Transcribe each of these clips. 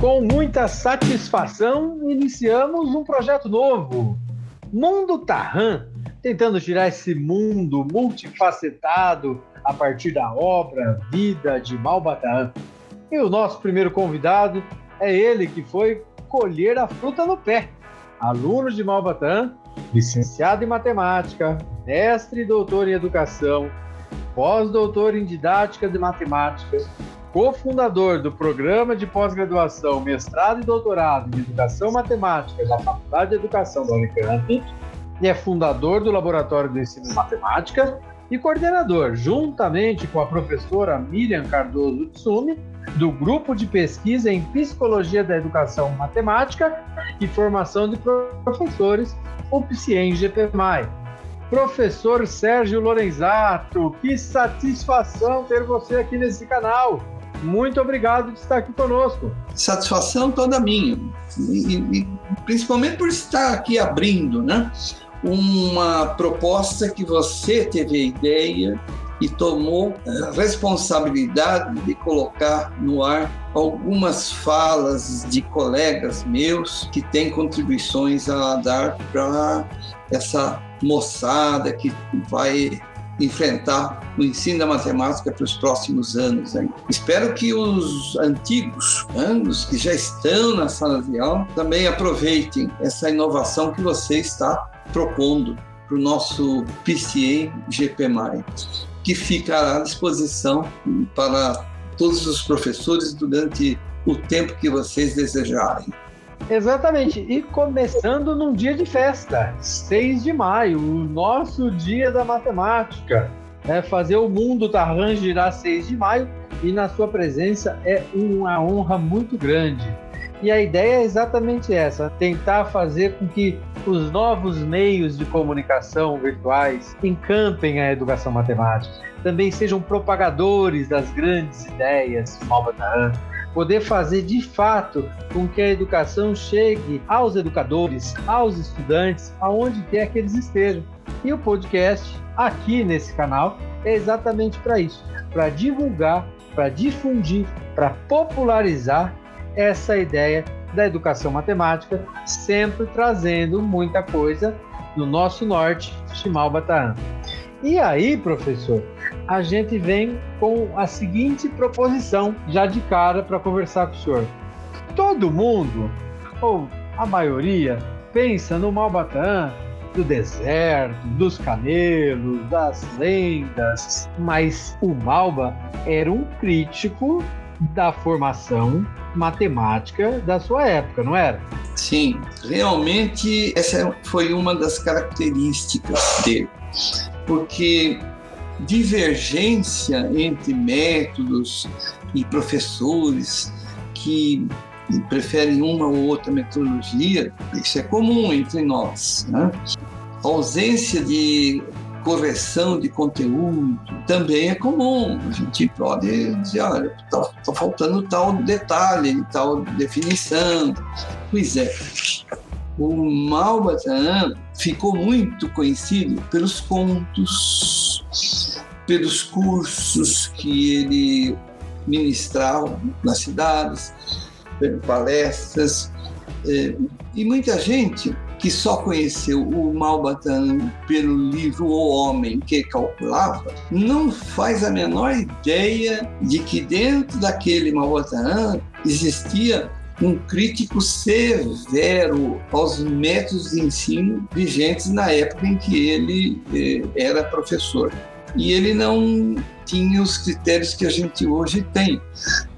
Com muita satisfação, iniciamos um projeto novo, Mundo Tarran, tentando tirar esse mundo multifacetado a partir da obra, vida de Malbataan. E o nosso primeiro convidado é ele que foi colher a fruta no pé, aluno de Malbataan, licenciado em matemática, mestre e doutor em educação, pós-doutor em didática de matemática, cofundador do programa de pós-graduação, mestrado e doutorado em educação matemática da Faculdade de Educação da Unicamp, e é fundador do Laboratório de Ensino de Matemática e coordenador, juntamente com a professora Miriam Cardoso Tsumi, do Grupo de Pesquisa em Psicologia da Educação Matemática e Formação de Professores, o PCIEM-GPMAI. Professor Sérgio Lorenzato, que satisfação ter você aqui nesse canal. Muito obrigado de estar aqui conosco. Satisfação toda minha, e, e, principalmente por estar aqui abrindo, né? Uma proposta que você teve a ideia e tomou a responsabilidade de colocar no ar algumas falas de colegas meus que têm contribuições a dar para essa moçada que vai enfrentar o ensino da matemática para os próximos anos. Espero que os antigos, né, os que já estão na sala de aula, também aproveitem essa inovação que você está propondo para o nosso PCA GPMI, que ficará à disposição para todos os professores durante o tempo que vocês desejarem. Exatamente. E começando num dia de festa, 6 de maio, o nosso dia da matemática. É fazer o mundo Tarran girar 6 de maio e na sua presença é uma honra muito grande. E a ideia é exatamente essa: tentar fazer com que os novos meios de comunicação virtuais encampem a educação matemática, também sejam propagadores das grandes ideias de Malbataran, poder fazer de fato com que a educação chegue aos educadores, aos estudantes, aonde quer que eles estejam. E o podcast aqui nesse canal é exatamente para isso, para divulgar, para difundir, para popularizar essa ideia da educação matemática, sempre trazendo muita coisa do nosso norte, Chimalbataan. E aí, professor, a gente vem com a seguinte proposição, já de cara, para conversar com o senhor. Todo mundo, ou a maioria, pensa no Malbatã, do deserto, dos camelos, das lendas, mas o Malba era um crítico da formação matemática da sua época, não era? Sim, realmente essa foi uma das características dele, porque divergência entre métodos e professores que preferem uma ou outra metodologia, isso é comum entre nós. Né? A ausência de correção de conteúdo também é comum. A gente pode dizer, olha, está tá faltando tal detalhe, tal definição. Pois é, o Malbataan ficou muito conhecido pelos contos, pelos cursos que ele ministrava nas cidades, palestras. Eh, e muita gente que só conheceu o Malbatan pelo livro O Homem que Calculava, não faz a menor ideia de que dentro daquele Malbatan existia um crítico severo aos métodos de ensino vigentes na época em que ele eh, era professor. E ele não tinha os critérios que a gente hoje tem,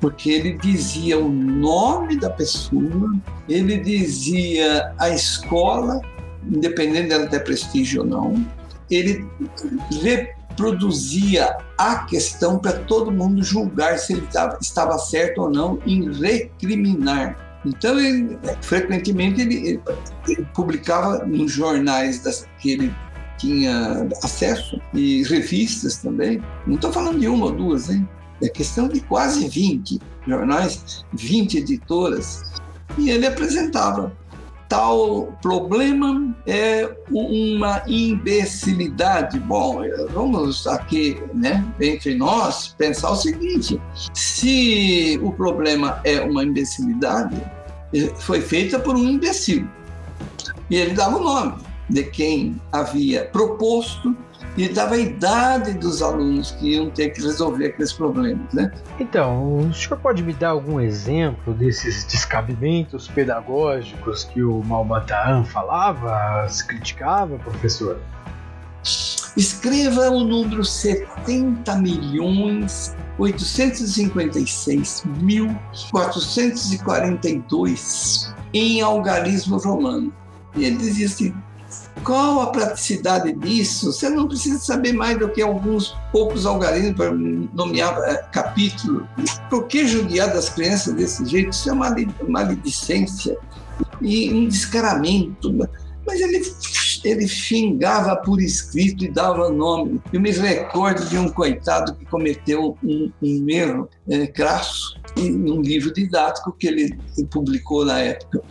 porque ele dizia o nome da pessoa, ele dizia a escola, independente dela ter prestígio ou não, ele reproduzia a questão para todo mundo julgar se ele estava certo ou não em recriminar. Então, ele, frequentemente, ele, ele, publicava nos jornais das, que ele tinha acesso e revistas também. Não estou falando de uma ou duas, hein? É questão de quase 20 jornais, 20 editoras. E ele apresentava tal problema é uma imbecilidade. Bom, vamos aqui, né, entre nós, pensar o seguinte: se o problema é uma imbecilidade, foi feita por um imbecil. E ele dava o nome de quem havia proposto e dava a idade dos alunos que iam ter que resolver aqueles problemas, né? Então, o senhor pode me dar algum exemplo desses descabimentos pedagógicos que o Malbataan falava, se criticava, professor? Escreva o número 70 milhões 856 mil 442 em algarismo romano. E ele dizia assim: qual a praticidade disso? Você não precisa saber mais do que alguns poucos algarismos para nomear é, capítulo. Por que judiar das crianças desse jeito? Isso é uma maledicência e um descaramento. Mas ele, ele xingava por escrito e dava nome. Eu me recordo de um coitado que cometeu um, um erro é, crasso em um livro didático que ele publicou na época.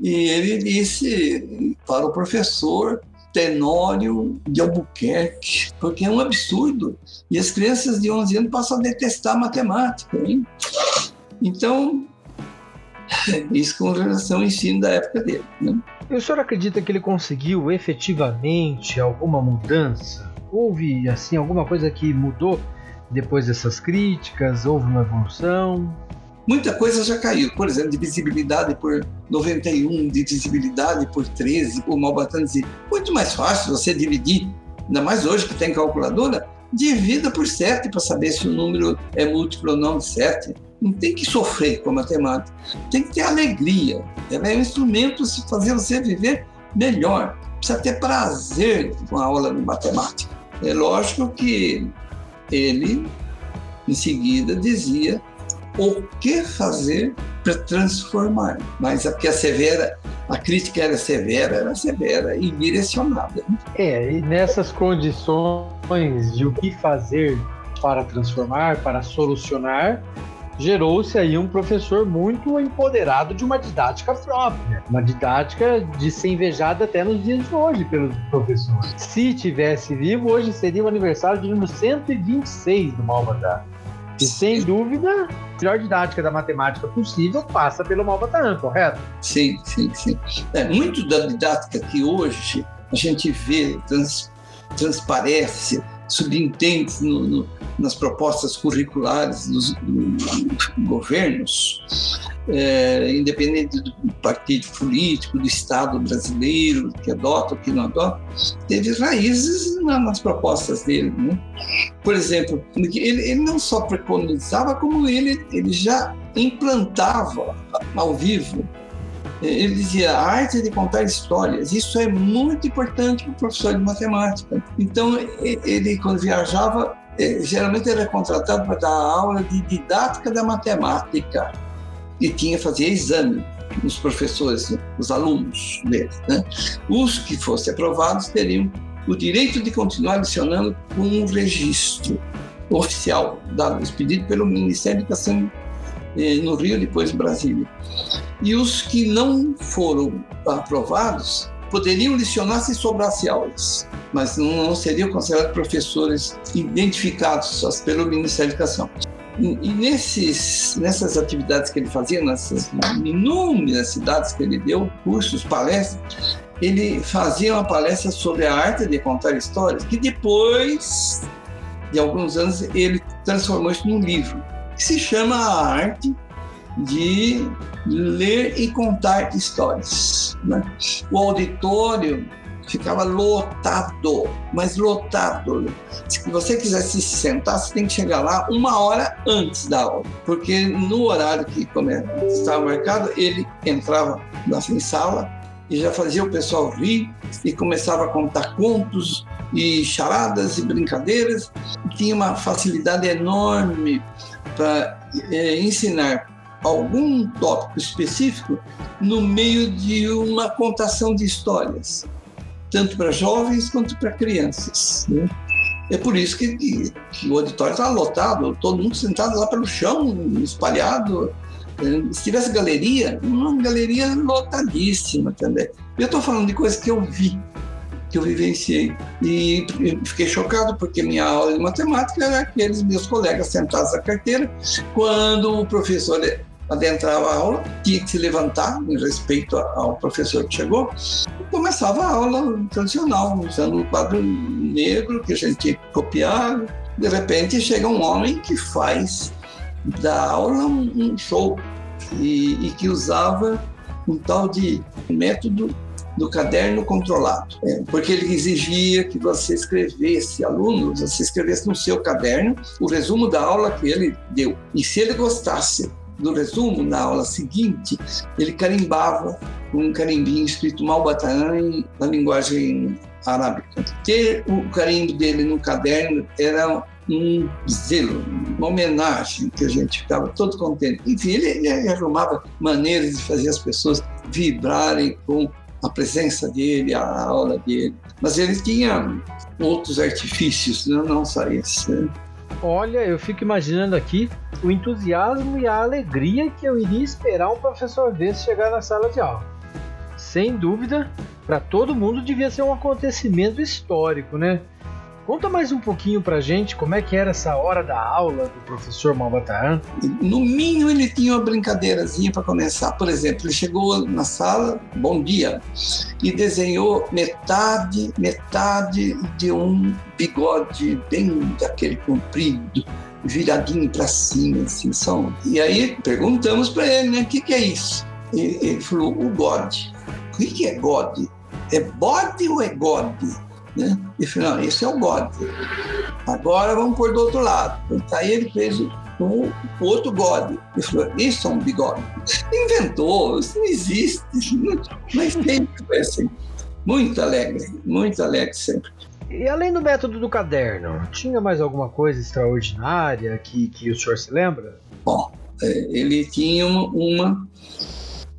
E ele disse para o professor Tenório de Albuquerque, porque é um absurdo. E as crianças de 11 anos passam a detestar matemática. Hein? Então, isso com relação ao ensino da época dele. Né? E o senhor acredita que ele conseguiu efetivamente alguma mudança? Houve, assim, alguma coisa que mudou depois dessas críticas? Houve uma evolução? Muita coisa já caiu. Por exemplo, divisibilidade por 91, divisibilidade por 13. O Malbatão dizia, muito mais fácil você dividir, ainda mais hoje que tem calculadora, divida por 7 para saber se o número é múltiplo ou não de 7. Não tem que sofrer com a matemática, tem que ter alegria. Ela é um instrumento de fazer você viver melhor. Precisa ter prazer com a aula de matemática. É lógico que ele, em seguida, dizia o que fazer para transformar. Mas a, a severa, a crítica era severa, era severa e direcionada. Né? É, e nessas condições de o que fazer para transformar, para solucionar, gerou-se aí um professor muito empoderado de uma didática própria, uma didática de ser invejada até nos dias de hoje pelos professores. Se tivesse vivo, hoje seria o aniversário de número 126 do Malvadá. E sem dúvida, a melhor didática da matemática possível passa pelo Malbataan, correto? Sim, sim, sim. É, muito da didática que hoje a gente vê, trans, transparece, subentende no, no, nas propostas curriculares dos, dos governos, é, independente do partido político, do Estado brasileiro, que adota ou que não adota, teve raízes nas propostas dele. Né? Por exemplo, ele, ele não só preconizava, como ele, ele já implantava ao vivo ele dizia a arte de contar histórias. Isso é muito importante para o professor de matemática. Então, ele, quando viajava, é, geralmente era contratado para dar aula de didática da matemática e tinha fazer exame os professores, os alunos dele. Né? Os que fossem aprovados teriam o direito de continuar lecionando com um registro oficial dado, expedido pelo Ministério da Educação eh, no Rio, depois Brasília. E os que não foram aprovados poderiam lecionar se sobrasse aulas, mas não seriam considerados professores identificados pelo Ministério da Educação. E nesses, nessas atividades que ele fazia, nessas inúmeras cidades que ele deu, cursos, palestras, ele fazia uma palestra sobre a arte de contar histórias, que depois de alguns anos ele transformou isso num livro, que se chama A Arte de Ler e Contar Histórias. Né? O auditório ficava lotado, mas lotado. Se você quiser se sentar, você tem que chegar lá uma hora antes da aula, porque no horário que estava marcado, ele entrava na sala e já fazia o pessoal rir e começava a contar contos e charadas e brincadeiras. Tinha uma facilidade enorme para é, ensinar algum tópico específico no meio de uma contação de histórias tanto para jovens quanto para crianças. Né? É por isso que, que, que o auditório está lotado, todo mundo sentado lá pelo chão, espalhado, Se tivesse galeria, uma galeria lotadíssima também. Eu estou falando de coisas que eu vi, que eu vivenciei. E fiquei chocado porque minha aula de matemática era aqueles meus colegas sentados na carteira. Quando o professor adentrava a aula, tinha que se levantar em respeito ao professor que chegou, e começava a aula tradicional, usando o quadro negro que a gente copiar. De repente chega um homem que faz da aula um show e, e que usava um tal de método do caderno controlado, é, porque ele exigia que você escrevesse, alunos, você escrevesse no seu caderno o resumo da aula que ele deu. E se ele gostasse do resumo, na aula seguinte, ele carimbava um carimbinho escrito Malbataan na linguagem arábica. Ter o carimbo dele no caderno era um zelo, uma homenagem que a gente ficava todo contente. Enfim, ele, ele arrumava maneiras de fazer as pessoas vibrarem com a presença dele, a aula dele. Mas ele tinha outros artifícios, não, não só esse. Né? Olha, eu fico imaginando aqui o entusiasmo e a alegria que eu iria esperar um professor desse chegar na sala de aula. Sem dúvida, para todo mundo devia ser um acontecimento histórico, né? Conta mais um pouquinho pra gente como é que era essa hora da aula do professor Malbataan. No mínimo ele tinha uma brincadeirazinha para começar. Por exemplo, ele chegou na sala, bom dia, e desenhou metade, metade de um bigode bem daquele comprido, viradinho para cima, assim, só. E aí perguntamos para ele, né, o que, que é isso? E ele falou, o God. O que, que é God? É bode ou é God? Né? E falou, não, esse é o God. Agora vamos por do outro lado. Então, aí ele fez o, o, outro God. Ele falou, isso é um bigode. Inventou, isso não existe. Mas sempre foi assim. Muito alegre, muito alegre sempre. E além do método do caderno, tinha mais alguma coisa extraordinária que, que o senhor se lembra? Bom, é, ele tinha uma,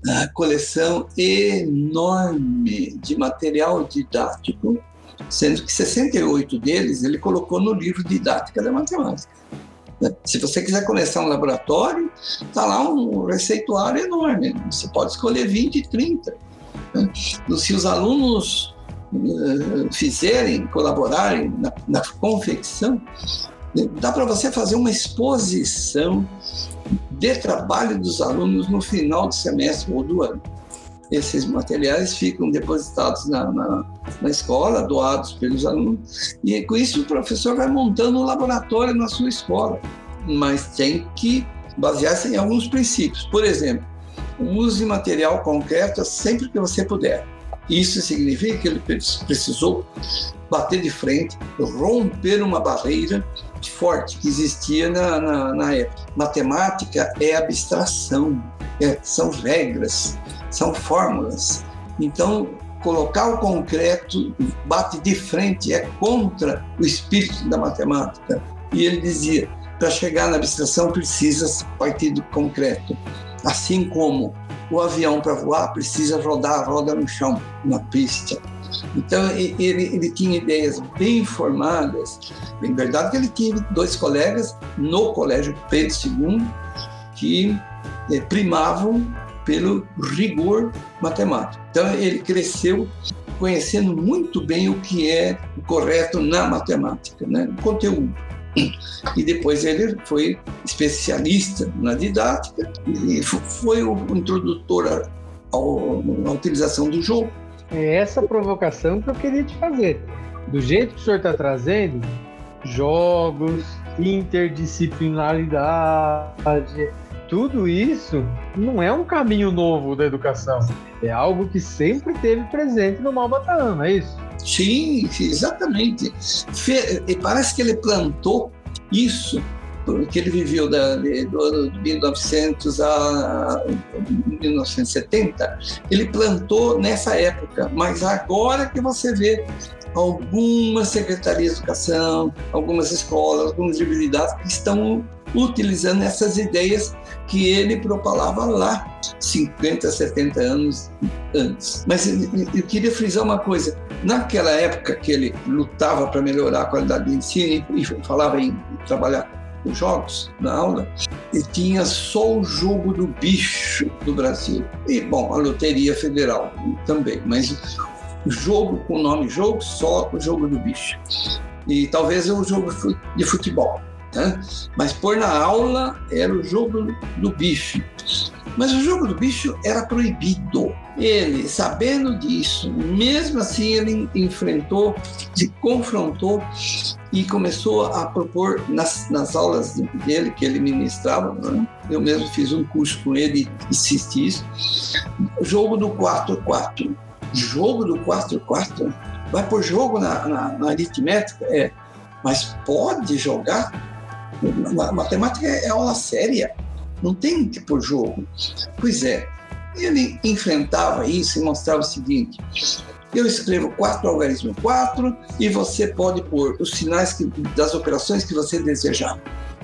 uma coleção enorme de material didático sendo que 68 deles ele colocou no livro Didática da Matemática. Né? Se você quiser começar um laboratório, está lá um receituário enorme. Você pode escolher 20, 30. Né? Se os alunos uh, fizerem, colaborarem na, na confecção, né? dá para você fazer uma exposição de trabalho dos alunos no final do semestre ou do ano esses materiais ficam depositados na, na, na, escola, doados pelos alunos, e com isso o professor vai montando um laboratório na sua escola, mas tem que basear-se em alguns princípios. Por exemplo, use material concreto sempre que você puder. Isso significa que ele precisou bater de frente, romper uma barreira forte que existia na, na, na época. Matemática é abstração, é, são regras, são fórmulas. Então, colocar o concreto bate de frente, é contra o espírito da matemática. E ele dizia: para chegar na abstração precisa partir do concreto. Assim como o avião para voar precisa rodar roda no chão, na pista. Então ele, ele tinha ideias bem formadas. Em verdade que ele tinha dois colegas no Colégio Pedro II que eh, primavam pelo rigor matemático. Então, ele cresceu conhecendo muito bem o que é correto na matemática, né? o conteúdo. E depois ele foi especialista na didática e foi o introdutor à utilização do jogo. É essa provocação que eu queria te fazer. Do jeito que o senhor está trazendo, jogos, interdisciplinaridade, tudo isso não é um caminho novo da educação. É algo que sempre teve presente no Malbataan, não é isso? Sim, exatamente. E parece que ele plantou isso porque ele viveu da, de, do, 1900 a 1970, ele plantou nessa época, mas agora que você vê algumas secretarias de educação, algumas escolas, algumas universidades que estão utilizando essas ideias que ele propalava lá 50, 70 anos antes. Mas eu queria frisar uma coisa: naquela época que ele lutava para melhorar a qualidade do ensino e falava em trabalhar com jogos na aula, tinha só o jogo do bicho do Brasil. E, bom, a Loteria Federal também, mas jogo com o nome jogo, só o jogo do bicho. E talvez o jogo de futebol. Né? Mas pôr na aula era o jogo do bicho. Mas o jogo do bicho era proibido. Ele, sabendo disso, mesmo assim ele enfrentou, se confrontou e começou a propor nas, nas aulas dele que ele ministrava. Né? Eu mesmo fiz um curso com ele e assisti isso. Jogo do 4-4. Jogo do 4-4? Vai por jogo na, na, na aritmética? É. Mas pode jogar? Matemática é aula séria não tem pôr jogo. Pois é, ele enfrentava isso e mostrava o seguinte: eu escrevo quatro algarismo 4 e você pode pôr os sinais que, das operações que você desejar.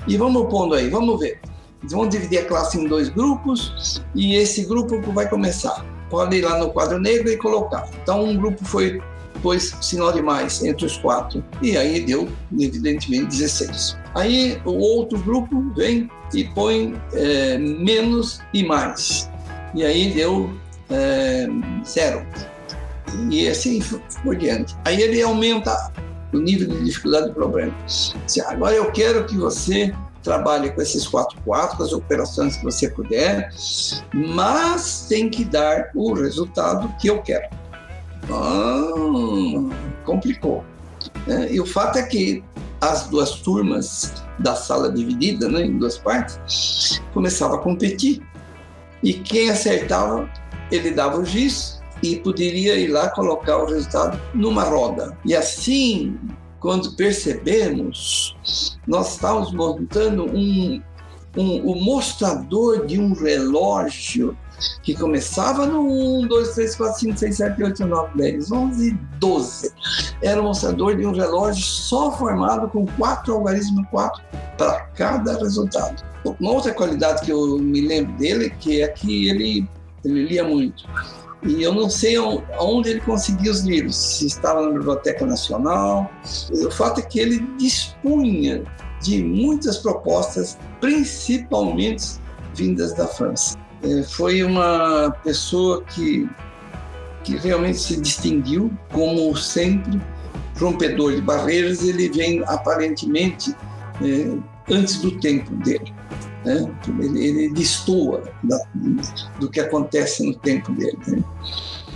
E vamos pondo aí, vamos ver. Vamos dividir a classe em dois grupos e esse grupo vai começar. Pode ir lá no quadro negro e colocar. Então, um grupo foi pôs sinal de mais entre os quatro. E aí deu, evidentemente, 16. Aí o outro grupo vem e põe é, menos e mais. E aí deu é, zero. E assim por diante. Aí ele aumenta o nível de dificuldade do problema. Agora eu quero que você trabalhe com esses quatro quatro, com as operações que você puder, mas tem que dar o resultado que eu quero. Ah, complicou. É, e o fato é que as duas turmas da sala dividida né, em duas partes começavam a competir. E quem acertava, ele dava o giz e poderia ir lá colocar o resultado numa roda. E assim, quando percebemos, nós estávamos montando um, um, o mostrador de um relógio que começava no 1, 2, 3, 4, 5, 6, 7, 8, 9, 10, 11, 12. Era o mostrador de um relógio só formado com quatro algarismos 4 para cada resultado. Uma outra qualidade que eu me lembro dele que é que ele, ele lia muito. E eu não sei onde ele conseguia os livros, se estava na Biblioteca Nacional. O fato é que ele dispunha de muitas propostas, principalmente vindas da França. É, foi uma pessoa que, que realmente se distinguiu, como sempre, rompedor de barreiras, ele vem aparentemente é, antes do tempo dele. Né? Ele, ele destoa da, do que acontece no tempo dele. Né?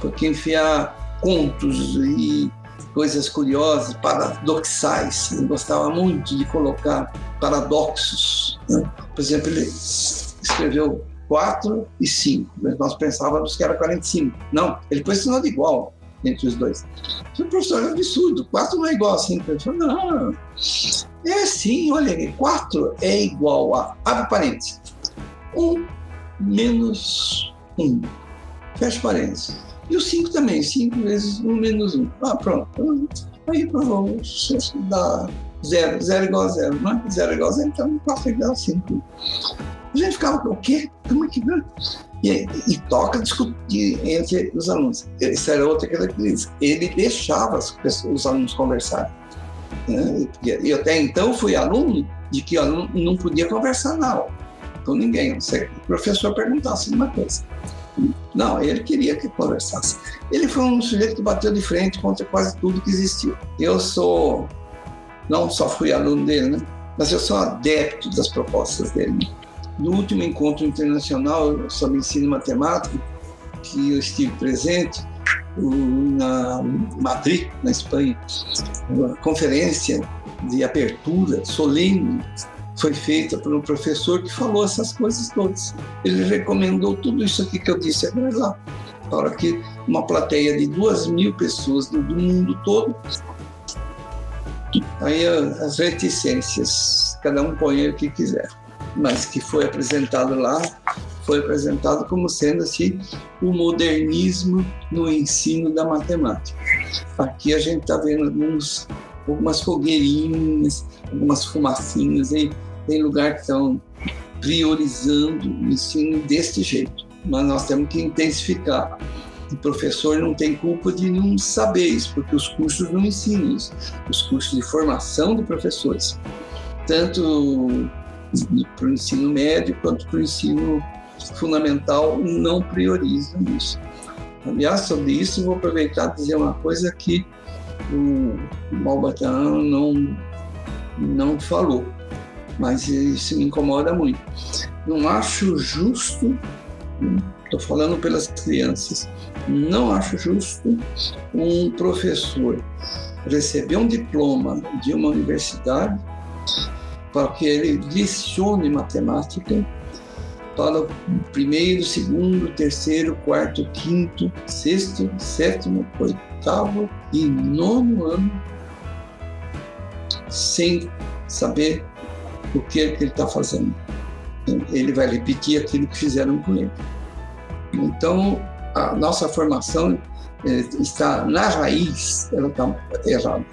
Porque enfiar contos e coisas curiosas, paradoxais, ele gostava muito de colocar paradoxos. Né? Por exemplo, ele escreveu 4 e 5. Nós pensávamos que era 45. Não, ele pôs sinal de igual entre os dois. O professor, é um absurdo, 4 não é igual a 5. Ele falou, não, é sim, olha aqui, 4 é igual a, abre parênteses, 1 menos 1, fecha parênteses. E o 5 também, 5 vezes 1 menos 1. Ah, pronto. Aí provou, dá 0, 0 igual a 0, não é? 0 igual a 0, então 4 é igual a 5. A gente ficava, o quê? Como é que e, e toca discutir entre os alunos. Isso era outra característica. Ele deixava os alunos conversarem. Né? E até então fui aluno de que não podia conversar na aula com ninguém, se o professor perguntasse uma coisa. Não, ele queria que conversasse. Ele foi um sujeito que bateu de frente contra quase tudo que existiu. Eu sou, não só fui aluno dele, né? mas eu sou adepto das propostas dele no último encontro internacional sobre ensino matemático, que eu estive presente, na Madrid, na Espanha, uma conferência de abertura solene foi feita por um professor que falou essas coisas todas. Ele recomendou tudo isso aqui que eu disse agora lá, para que uma plateia de duas mil pessoas do mundo todo, aí as reticências, cada um põe o que quiser mas que foi apresentado lá, foi apresentado como sendo assim o modernismo no ensino da matemática. Aqui a gente está vendo alguns, algumas fogueirinhas, algumas fumacinhas aí, tem lugar que estão priorizando o ensino deste jeito, mas nós temos que intensificar. O professor não tem culpa de não saber isso, porque os cursos não ensinam isso. Os cursos de formação de professores, tanto para o ensino médio quanto para o ensino fundamental não priorizam isso. Aliás, sobre isso, vou aproveitar e dizer uma coisa que o Malbataan não, não falou, mas isso me incomoda muito. Não acho justo, estou falando pelas crianças, não acho justo um professor receber um diploma de uma universidade para que ele lecione matemática para o primeiro, segundo, terceiro, quarto, quinto, sexto, sétimo, oitavo e nono ano sem saber o que, é que ele está fazendo. Ele vai repetir aquilo que fizeram com ele. Então, a nossa formação é, está na raiz, ela está errada.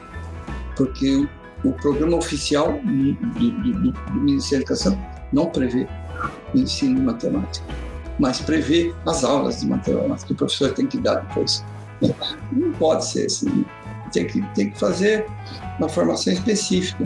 Porque o, programa oficial do, do, do, Ministério da Educação não prevê o ensino de matemática, mas prevê as aulas de matemática que o professor tem que dar depois. Não pode ser assim. Tem que, tem que fazer uma formação específica.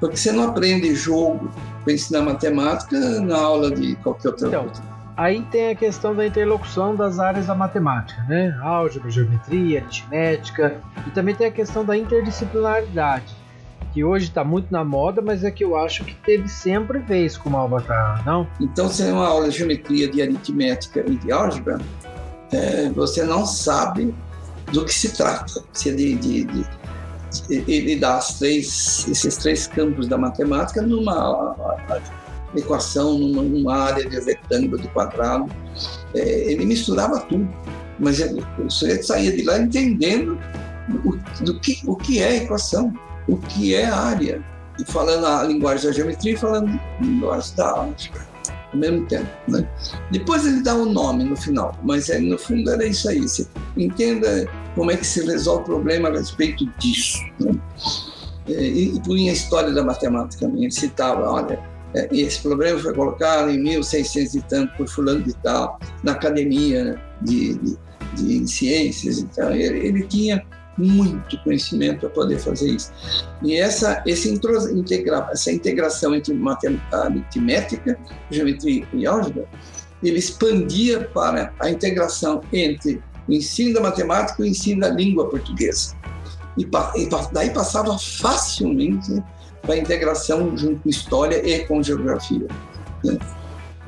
Porque você não aprende jogo para ensinar matemática na aula de qualquer outra então, coisa. Aí tem a questão da interlocução das áreas da matemática, né? Álgebra, geometria, aritmética. E também tem a questão da interdisciplinaridade que hoje está muito na moda, mas é que eu acho que teve sempre vez com o não? Então, se é uma aula de geometria, de aritmética e de álgebra, é, você não sabe do que se trata. Se é de, de, ele dá três, esses três campos da matemática numa equação, numa, numa área de retângulo, de quadrado. É, ele misturava tudo, mas o sujeito saía de lá entendendo o, do que, o que é equação o que é área, e falando a linguagem da geometria e falando a linguagem da álgebra ao mesmo tempo. Né? Depois ele dá o um nome no final, mas é, no fundo era isso aí. Você entenda como é que se resolve o problema a respeito disso. Né? É, e, e punha a história da matemática também. Ele citava, olha, é, esse problema foi colocado em 1600 e tanto por fulano de tal, na academia de, de, de ciências. Então, ele, ele tinha muito conhecimento para poder fazer isso. E essa, esse integra, essa integração entre aritmética, geometria e álgebra, ele expandia para a integração entre o ensino da matemática e o ensino da língua portuguesa. E, e daí passava facilmente para a integração junto com história e com geografia. Né?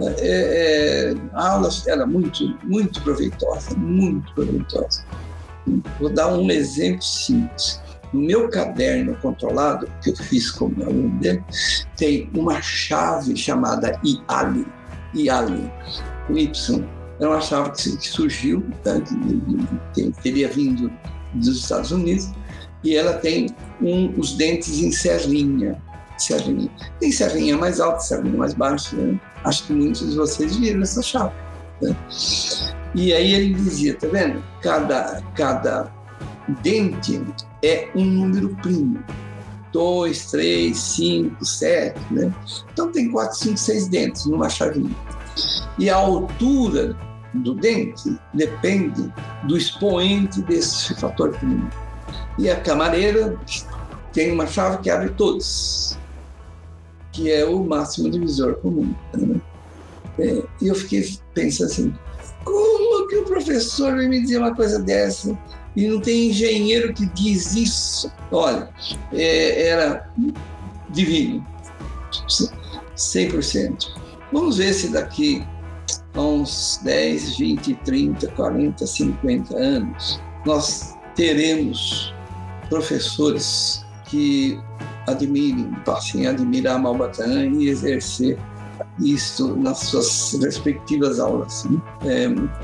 É, é, a aula era muito, muito proveitosa, muito proveitosa. Vou dar um exemplo simples. No meu caderno controlado, que eu fiz como aluno dele, tem uma chave chamada IALI. IALI, o Y. É uma chave que surgiu, tá? que teria vindo dos Estados Unidos, e ela tem um, os dentes em serrinha. serrinha. Tem serrinha mais alta, serrinha mais baixa. Né? Acho que muitos de vocês viram essa chave. Né? E aí ele dizia, tá vendo? Cada, cada dente é um número primo. Dois, três, cinco, sete, né? Então tem quatro, cinco, seis dentes numa chavinha. E a altura do dente depende do expoente desse fator primo. E a camareira tem uma chave que abre todos, que é o máximo divisor comum. Né? É, e eu fiquei pensando assim, que o professor vai me dizer uma coisa dessa? E não tem engenheiro que diz isso. Olha, é, era divino, 100%. Vamos ver se daqui a uns 10, 20, 30, 40, 50 anos nós teremos professores que admirem, passem a admirar Malbatã e exercer isso nas suas respectivas aulas.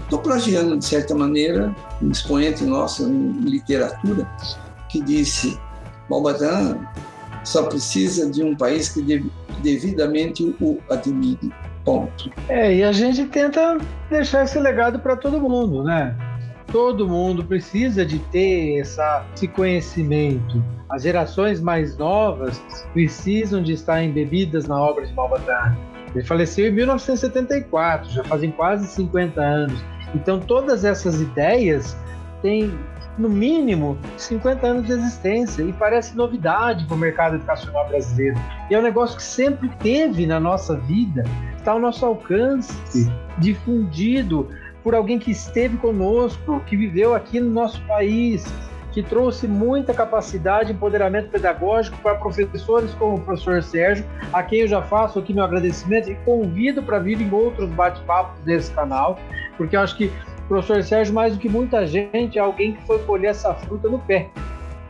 Estou é, plagiando, de certa maneira, um expoente nosso em literatura que disse Malbadan só precisa de um país que devidamente o admire. Ponto. É, e a gente tenta deixar esse legado para todo mundo, né? Todo mundo precisa de ter essa, esse conhecimento. As gerações mais novas precisam de estar embebidas na obra de Malbadan ele faleceu em 1974, já fazem quase 50 anos. Então todas essas ideias têm no mínimo 50 anos de existência e parece novidade para o mercado educacional brasileiro. E é um negócio que sempre teve na nossa vida, está ao nosso alcance, difundido por alguém que esteve conosco, que viveu aqui no nosso país, que trouxe muita capacidade e empoderamento pedagógico para professores como o professor Sérgio, a quem eu já faço aqui meu agradecimento e convido para vir em outros bate-papos desse canal, porque eu acho que o professor Sérgio, mais do que muita gente, é alguém que foi colher essa fruta no pé.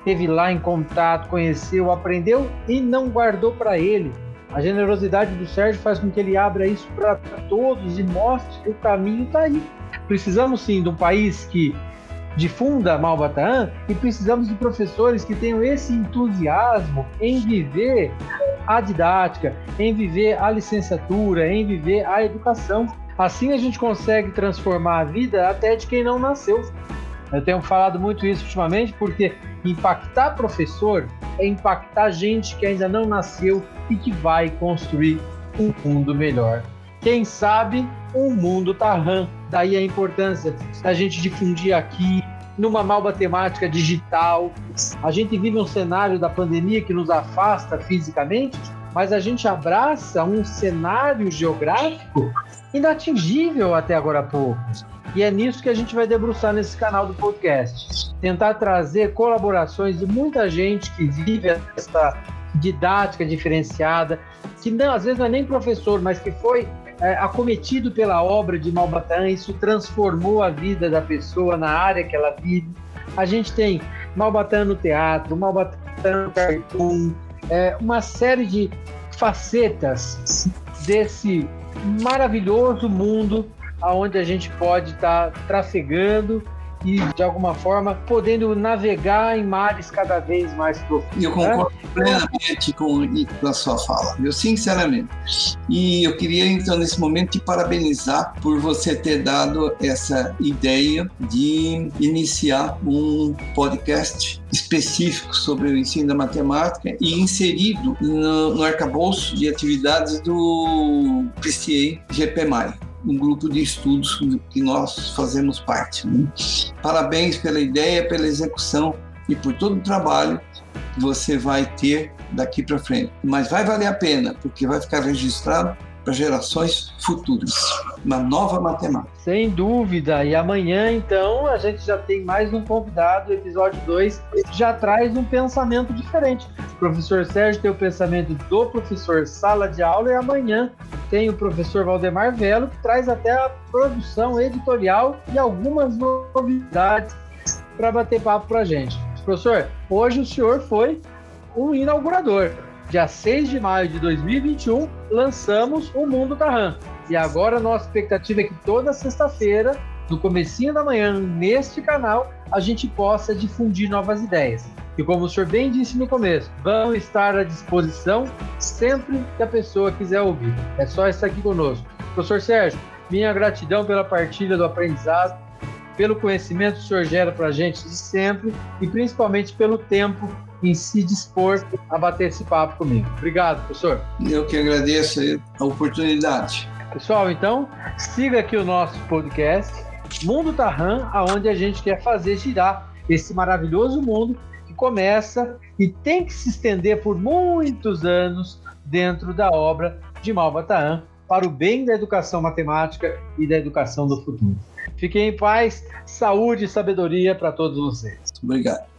Teve lá em contato, conheceu, aprendeu e não guardou para ele. A generosidade do Sérgio faz com que ele abra isso para todos e mostre que o caminho está aí. Precisamos sim de um país que difunda Malbataan e precisamos de professores que tenham esse entusiasmo em viver a didática, em viver a licenciatura, em viver a educação. Assim a gente consegue transformar a vida até de quem não nasceu. Eu tenho falado muito isso ultimamente porque impactar professor é impactar gente que ainda não nasceu e que vai construir um mundo melhor. Quem sabe um mundo Tarran. Daí a importância da gente difundir aqui, numa malba temática digital. A gente vive um cenário da pandemia que nos afasta fisicamente, mas a gente abraça um cenário geográfico inatingível até agora há pouco. E é nisso que a gente vai debruçar nesse canal do podcast. Tentar trazer colaborações de muita gente que vive essa didática diferenciada, que não, às vezes não é nem professor, mas que foi é, acometido pela obra de Malbatã, isso transformou a vida da pessoa na área que ela vive. A gente tem Malbatã no teatro, Malbatã no cartoon, é, uma série de facetas desse maravilhoso mundo aonde a gente pode estar tá trafegando e, de alguma forma, podendo navegar em mares cada vez mais profundos. Eu concordo né? plenamente com, com a sua fala, eu sinceramente. E eu queria, então, nesse momento, te parabenizar por você ter dado essa ideia de iniciar um podcast específico sobre o ensino da matemática e inserido no, no arcabouço de atividades do PCA GPMAI um grupo de estudos que nós fazemos parte. Né? Parabéns pela ideia, pela execução e por todo o trabalho que você vai ter daqui para frente. Mas vai valer a pena, porque vai ficar registrado para gerações futuras. Uma nova matemática. Sem dúvida. E amanhã, então, a gente já tem mais um convidado. Episódio 2 já traz um pensamento diferente. O professor Sérgio tem o pensamento do professor sala de aula e amanhã tem o professor Valdemar Velo, que traz até a produção editorial e algumas novidades para bater papo para a gente. Professor, hoje o senhor foi um inaugurador dia 6 de maio de 2021, lançamos o Mundo Tarran. E agora a nossa expectativa é que toda sexta-feira, no comecinho da manhã, neste canal, a gente possa difundir novas ideias. E como o senhor bem disse no começo, vão estar à disposição sempre que a pessoa quiser ouvir. É só estar aqui conosco. Professor Sérgio, minha gratidão pela partilha do aprendizado, pelo conhecimento que o senhor gera para a gente de sempre e principalmente pelo tempo em se dispor a bater esse papo comigo. Obrigado, professor. Eu que agradeço a oportunidade. Pessoal, então, siga aqui o nosso podcast Mundo Tarran, aonde a gente quer fazer girar esse maravilhoso mundo que começa e tem que se estender por muitos anos dentro da obra de Malva Tahan para o bem da educação matemática e da educação do futuro. Fiquem em paz, saúde e sabedoria para todos vocês. Obrigado.